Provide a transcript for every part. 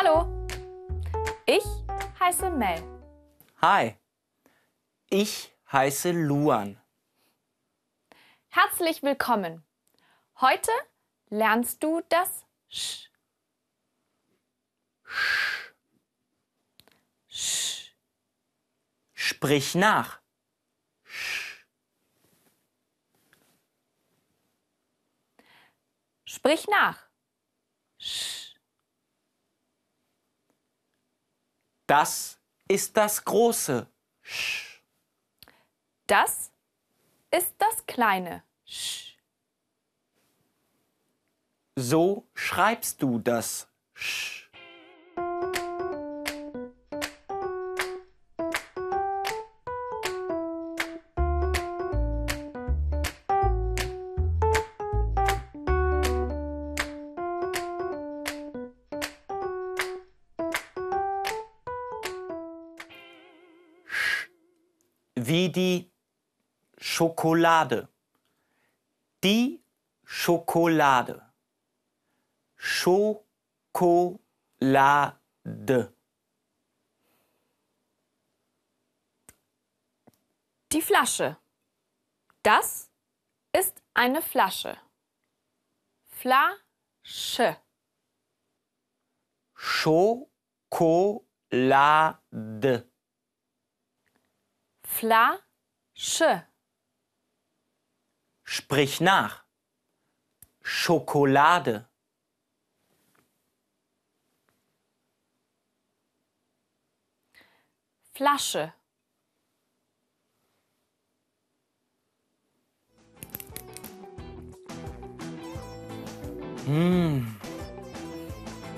Hallo, ich heiße Mel. Hi, ich heiße Luan. Herzlich willkommen. Heute lernst du das Sch. Sch. Sprich nach. Sprich nach. Das ist das große Sch. Das ist das kleine Sch. So schreibst du das Sch. Wie die Schokolade. Die Schokolade. Schokolade. Die Flasche. Das ist eine Flasche. Flasche. Schokolade. Flasche. Sprich nach. Schokolade. Flasche.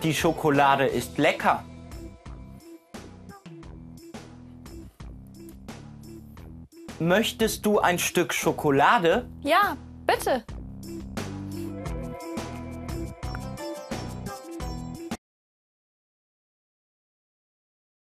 Die Schokolade ist lecker. Möchtest du ein Stück Schokolade? Ja, bitte.